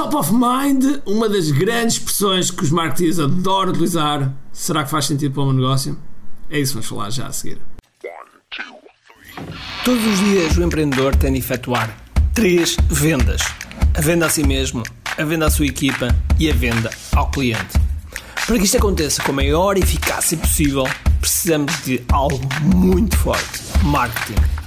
Top of mind, uma das grandes expressões que os marketeers adoram utilizar. Será que faz sentido para o meu negócio? É isso que vamos falar já a seguir. Todos os dias o empreendedor tem de efetuar três vendas: a venda a si mesmo, a venda à sua equipa e a venda ao cliente. Para que isto aconteça com a maior eficácia possível, precisamos de algo muito forte: marketing.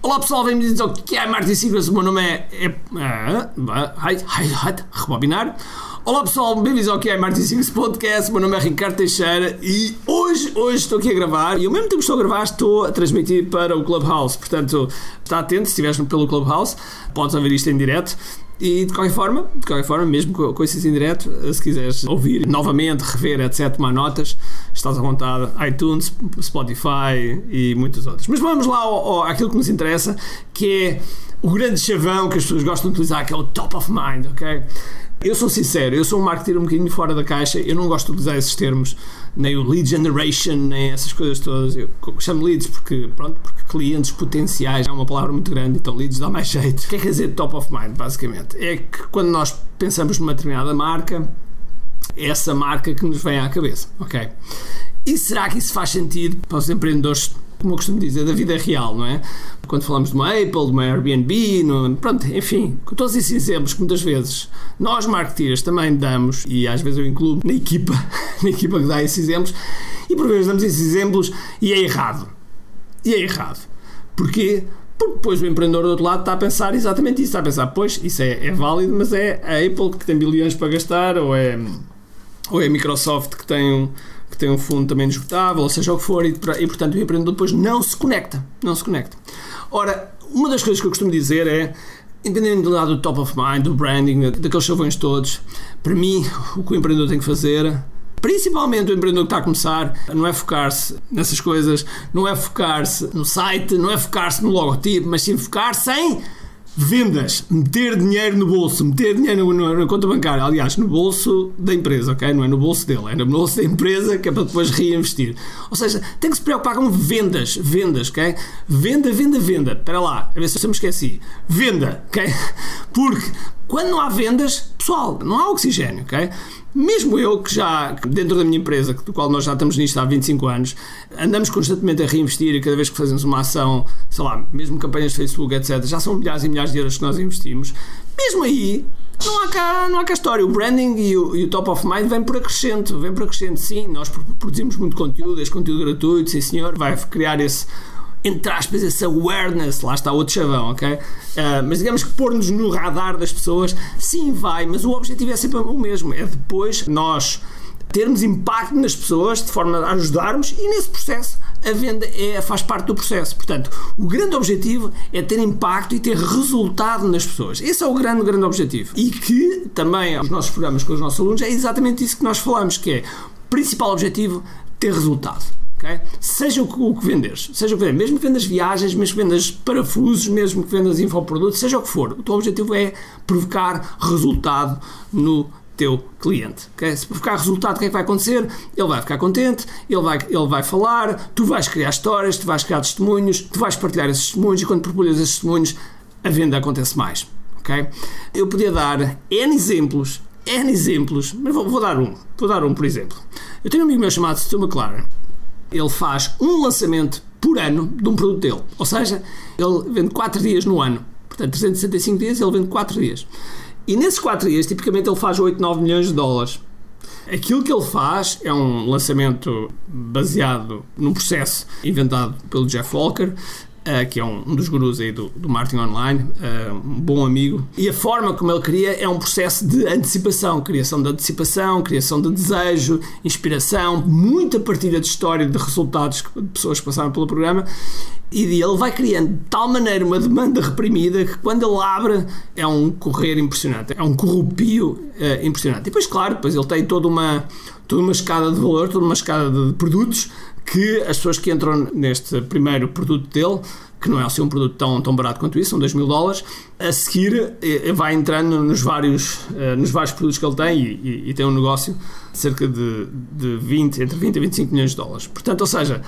Olá pessoal, bem-vindos ao QI Marketing Secrets. O meu nome é. é, é rebobinar. Olá pessoal, bem-vindos ao QI Marketing Secrets Podcast. O meu nome é Ricardo Teixeira e hoje, hoje estou aqui a gravar e ao mesmo tempo que estou a gravar, estou a transmitir para o Clubhouse. Portanto, está atento, se estiveres pelo Clubhouse, podes ouvir isto em direto. E de qualquer forma, de qualquer forma, mesmo com, com em direto, se quiseres ouvir novamente, rever, etc., tomar notas, estás à vontade, iTunes, Spotify e muitos outros. Mas vamos lá ao, ao, àquilo que nos interessa, que é o grande chavão que as pessoas gostam de utilizar, que é o top of mind, ok? Eu sou sincero, eu sou um marketeer um bocadinho fora da caixa, eu não gosto de utilizar esses termos, nem o lead generation, nem essas coisas todas. Eu chamo leads porque, pronto, porque clientes potenciais é uma palavra muito grande, então leads dá mais jeito. O que é que quer dizer top of mind, basicamente? É que quando nós pensamos numa determinada marca, é essa marca que nos vem à cabeça, ok? E será que isso faz sentido para os empreendedores como eu costumo dizer, da vida real, não é? Quando falamos de uma Apple, de uma Airbnb, no, pronto, enfim, com todos esses exemplos que muitas vezes nós marketeers também damos, e às vezes eu incluo na equipa, na equipa que dá esses exemplos, e por vezes damos esses exemplos e é errado. E é errado. Porquê? Porque depois o empreendedor do outro lado está a pensar exatamente isso, está a pensar, pois, isso é, é válido, mas é a Apple que tem bilhões para gastar, ou é, ou é a Microsoft que tem um que tem um fundo também esgotável, ou seja o que for, e, e portanto o empreendedor depois não se conecta. Não se conecta. Ora, uma das coisas que eu costumo dizer é, independente do lado do top of mind, do branding, daqueles chavões todos, para mim o que o empreendedor tem que fazer Principalmente o empreendedor que está a começar, não é focar-se nessas coisas, não é focar-se no site, não é focar-se no logotipo, mas sim focar-se em Vendas, meter dinheiro no bolso, meter dinheiro na, na, conta bancária, aliás, no bolso da empresa, ok? Não é no bolso dele, é no bolso da empresa que é para depois reinvestir. Ou seja, tem que se preocupar com vendas, vendas, ok? Venda, venda, venda. Espera lá, a ver se eu me esqueci. Venda, ok? Porque quando não há vendas, pessoal, não há oxigênio, ok? Mesmo eu, que já, dentro da minha empresa, do qual nós já estamos nisto há 25 anos, andamos constantemente a reinvestir e cada vez que fazemos uma ação, sei lá, mesmo campanhas de Facebook, etc., já são milhares e milhares de euros que nós investimos. Mesmo aí, não há cá, não há cá história. O branding e o, e o, top of mind vem por acrescento, vem por acrescento, sim. Nós produzimos muito conteúdo, este conteúdo gratuito, sim senhor, vai criar esse entre aspas, esse awareness, lá está outro chavão, ok? Uh, mas digamos que pôr-nos no radar das pessoas, sim, vai, mas o objetivo é sempre o mesmo: é depois nós termos impacto nas pessoas de forma a ajudarmos e nesse processo a venda é, faz parte do processo. Portanto, o grande objetivo é ter impacto e ter resultado nas pessoas. Esse é o grande, grande objetivo. E que também os nossos programas com os nossos alunos é exatamente isso que nós falamos, que é principal objetivo ter resultado. Okay? Seja o que, o que venderes, seja o que vendas, mesmo que vendas viagens, mesmo que vendas parafusos, mesmo que vendas infoprodutos, seja o que for, o teu objetivo é provocar resultado no teu cliente. Okay? Se provocar resultado, o que é que vai acontecer? Ele vai ficar contente, ele vai, ele vai falar, tu vais criar histórias, tu vais criar testemunhos, tu vais partilhar esses testemunhos e quando partilhas esses testemunhos, a venda acontece mais. Okay? Eu podia dar N exemplos, N exemplos, mas vou, vou, dar um. Vou dar um, por exemplo. Eu tenho um amigo meu chamado Stu McLaren ele faz um lançamento por ano de um produto dele. Ou seja, ele vende 4 dias no ano. Portanto, 365 dias, ele vende 4 dias. E nesses 4 dias, tipicamente, ele faz 8, 9 milhões de dólares. Aquilo que ele faz é um lançamento baseado num processo inventado pelo Jeff Walker, uh, que é um, um, dos gurus aí do, do marketing online, uh, um bom amigo. E a forma como ele cria é um processo de antecipação, criação de antecipação, criação de desejo, inspiração, muita partilha de história, de resultados de pessoas que passaram pelo programa. E ele vai criando de tal maneira uma demanda reprimida que quando ele abre é um correr impressionante, é um corrupio uh, impressionante. E depois, claro, depois ele tem toda uma, toda uma escada de valor, toda uma escada de produtos que as pessoas que entram neste primeiro produto dele que não é assim um produto tão, tão barato quanto isso, são 2 mil dólares, a seguir eh, vai entrando nos vários, uh, nos vários produtos que ele tem e, e, e, tem um negócio de cerca de, de 20, entre 20 e 25 milhões de dólares. Portanto, ou seja,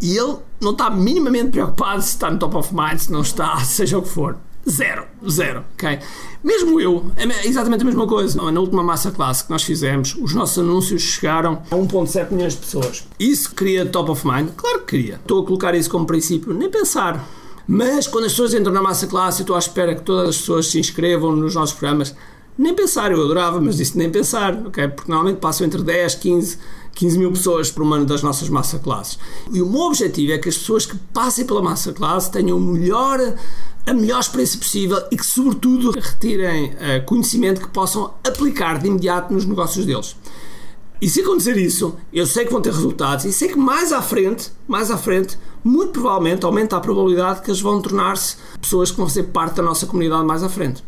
ele não está minimamente preocupado se está no top of mind, se não está, seja o que for. Zero, zero, ok? Mesmo eu, é exatamente a mesma coisa. Na última massa classe que nós fizemos, os nossos anúncios chegaram a 1.7 milhões de pessoas. Isso cria top of mind? Claro que cria. Estou a colocar isso como princípio, nem pensar. Mas quando as pessoas entram na massa classe, eu estou à espera que todas as pessoas se inscrevam nos nossos programas. Nem pensar, eu adorava, mas disse nem pensar, ok? Porque normalmente passam entre 10, 15, 15 mil pessoas por ano das nossas massa classes. E o meu objetivo é que as pessoas que passem pela massa classe tenham melhor a melhor experiência possível e que, sobretudo, retirem uh, conhecimento que possam aplicar de imediato nos negócios deles. E se acontecer isso, eu sei que vão ter resultados e sei que mais à frente, mais à frente, muito provavelmente aumenta a probabilidade que eles vão tornar-se pessoas que vão ser parte da nossa comunidade mais à frente.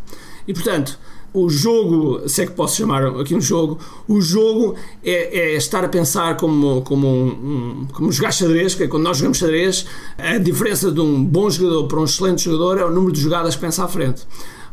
E portanto, o jogo, se é que posso chamar aqui um jogo, o jogo é, é estar a pensar como, como, um, um, como jogar xadrez, que é quando nós jogamos xadrez, a diferença de um bom jogador para um excelente jogador é o número de jogadas que pensa à frente.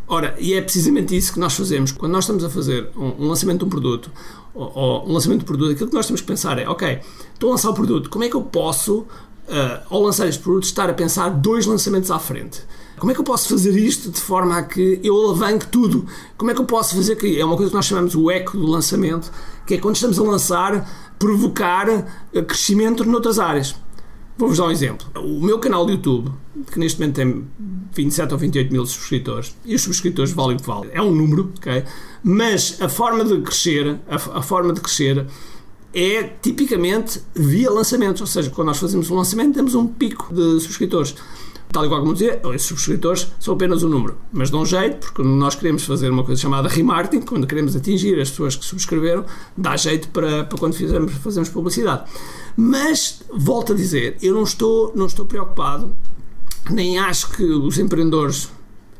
Ora, e é precisamente isso que nós fazemos. Quando nós estamos a fazer um, um lançamento de um produto, ou, ou, um lançamento de produto, aquilo que nós temos que pensar é, ok, estou a lançar o produto, como é que eu posso, uh, ao lançar este produto, estar a pensar dois lançamentos à frente? Como é que eu posso fazer isto de forma a que eu alavanque tudo? Como é que eu posso fazer que é uma coisa que nós chamamos o eco do lançamento, que é quando estamos a lançar, provocar eh, crescimento noutras áreas. Vou-vos dar um exemplo. O meu canal de YouTube, que neste momento tem 27 ou 28 mil subscritores, e os subscritores valem o que valem, é um número, ok? Mas a forma de crescer, a, a forma de crescer é tipicamente via lançamentos, ou seja, quando nós fazemos um lançamento temos um pico de subscritores tal e qual como dizia, esses subscritores são apenas um número, mas dão jeito, porque nós queremos fazer uma coisa chamada remarketing, quando queremos atingir as pessoas que subscreveram, dá jeito para, para quando fizermos, fazemos publicidade. Mas, volto a dizer, eu não estou, não estou preocupado, nem acho que os empreendedores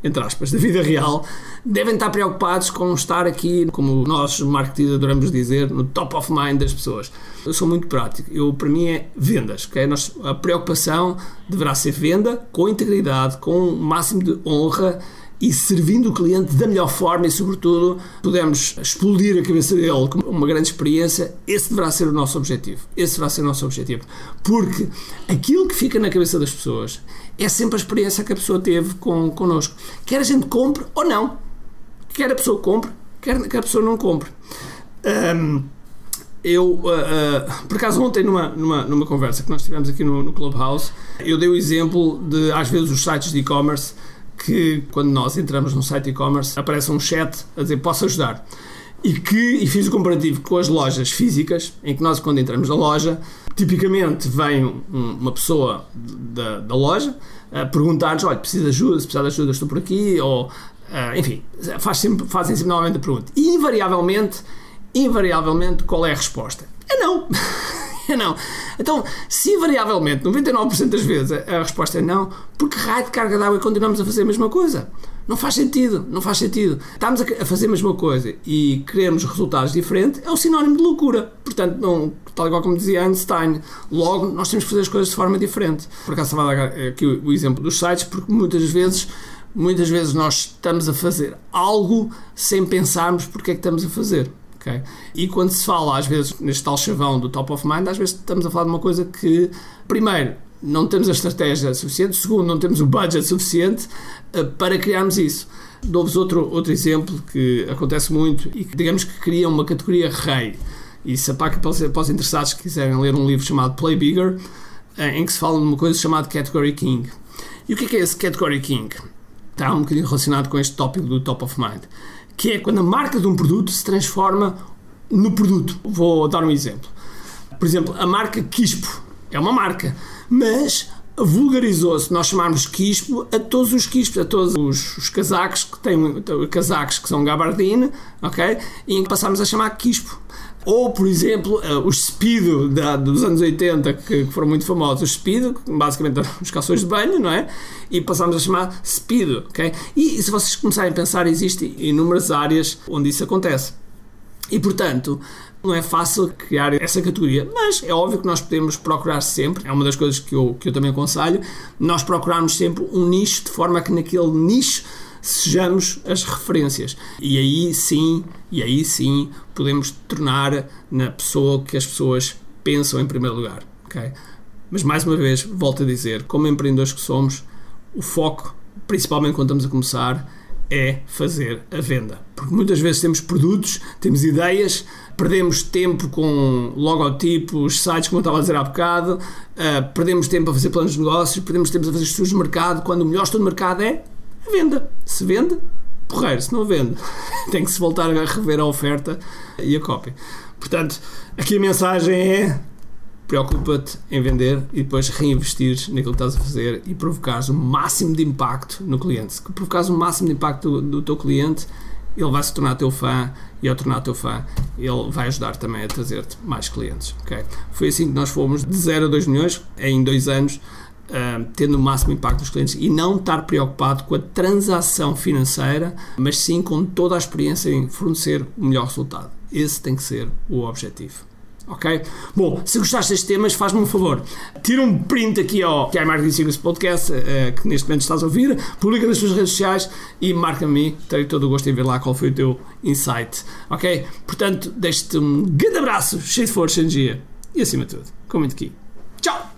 entre aspas, da vida real, devem estar preocupados com estar aqui, como nós, marketing, adoramos dizer, no top of mind das pessoas. Eu sou muito prático. Eu, para mim, é vendas. Okay? A preocupação deverá ser venda com integridade, com o máximo de honra e servindo o cliente da melhor forma e, sobretudo, podemos explodir a cabeça dele com uma grande experiência, esse deverá ser o nosso objetivo. Esse deverá ser o nosso objetivo. Porque aquilo que fica na cabeça das pessoas é sempre a experiência que a pessoa teve com, connosco. Quer a gente compre ou não. Quer a pessoa compre, quer que a pessoa não compre. Um, eu, uh, uh, por acaso, ontem, numa, numa, numa conversa que nós tivemos aqui no, no Clubhouse, eu dei o exemplo de, às vezes, os sites de e-commerce que quando nós entramos num site e-commerce aparece um chat a dizer posso ajudar. E que e fiz o comparativo com as lojas físicas, em que nós quando entramos na loja, tipicamente vem um, uma pessoa da, da loja a perguntar-nos, olha, precisa de ajuda, se precisar de ajuda estou por aqui, ou uh, enfim, faz sempre, fazem sempre novamente a pergunta. E invariavelmente, invariavelmente, qual é a resposta? É não. não. Então, se invariavelmente, 99% das vezes, a resposta é não, porque raio de carga d'água e continuamos a fazer a mesma coisa? Não faz sentido, não faz sentido. Estamos a fazer a mesma coisa e queremos resultados diferentes, é o sinónimo de loucura. Portanto, não, tal igual como dizia Einstein, logo nós temos que fazer as coisas de forma diferente. Por acaso a dar aqui o exemplo dos sites, porque muitas vezes muitas vezes nós estamos a fazer algo sem pensarmos porque é que estamos a fazer. Okay? E quando se fala, às vezes, neste tal chavão do top of mind, às vezes estamos a falar de uma coisa que, primeiro, não temos a estratégia suficiente, segundo, não temos o budget suficiente uh, para criarmos isso. Dou-vos outro, outro exemplo que acontece muito e que, digamos que cria uma categoria rei. E se para, para os interessados que quiserem ler um livro chamado Play Bigger, uh, em que se fala de uma coisa chamada Category King. E o que é, que é esse Category King? Está um bocadinho relacionado com este tópico do top of mind que é quando a marca de um produto se transforma no produto. Vou dar um exemplo. Por exemplo, a marca Quispo é uma marca, mas vulgarizou-se nós chamarmos quispo a todos os quispos, a todos os, os casacos que têm casacos que são gabardine, ok? E passámos a chamar quispo. Ou, por exemplo, uh, os Speedo da, dos anos 80, que, que, foram muito famosos. Os Speedo, basicamente os calções de banho, não é? E passámos a chamar Speedo, ok? E, e se vocês começarem a pensar, existem inúmeras áreas onde isso acontece. E, portanto, não é fácil criar essa categoria, mas é óbvio que nós podemos procurar sempre, é uma das coisas que eu, que eu também aconselho, nós procurarmos sempre um nicho de forma que naquele nicho sejamos as referências. E aí sim, e aí sim, podemos tornar na pessoa que as pessoas pensam em primeiro lugar. Okay? Mas mais uma vez, volto a dizer, como empreendedores que somos, o foco, principalmente quando estamos a começar, é fazer a venda. Porque muitas vezes temos produtos, temos ideias, perdemos tempo com logotipos, sites, como eu estava a dizer há bocado, uh, perdemos tempo a fazer planos de negócios, perdemos tempo a fazer estudos de mercado, quando o melhor estudo de mercado é venda. Se vende, porreiro, se não vende, tem que se voltar a rever a oferta e a cópia. Portanto, aqui a mensagem é preocupa-te em vender e depois reinvestir naquilo que estás a fazer e provocares o máximo de impacto no cliente. Se provocares o máximo de impacto do, do teu cliente, ele vai se tornar teu fã e ao tornar teu fã, ele vai ajudar também a trazer-te mais clientes. Okay? Foi assim que nós fomos de 0 a 2 milhões em 2 anos. Uh, tendo o máximo impacto nos clientes e não estar preocupado com a transação financeira, mas sim com toda a experiência em fornecer o melhor resultado. Esse tem que ser o objetivo. Ok? Bom, se gostaste destes temas, faz-me um favor. Tira um print aqui ao é Marketing Secrets Podcast, uh, que neste momento estás a ouvir, publica nas tuas redes sociais e marca-me. Terei todo o gosto em ver lá qual foi o teu insight. Ok? Portanto, deixo-te um grande abraço, cheio de força, energia e acima de tudo, com muito aqui. Tchau!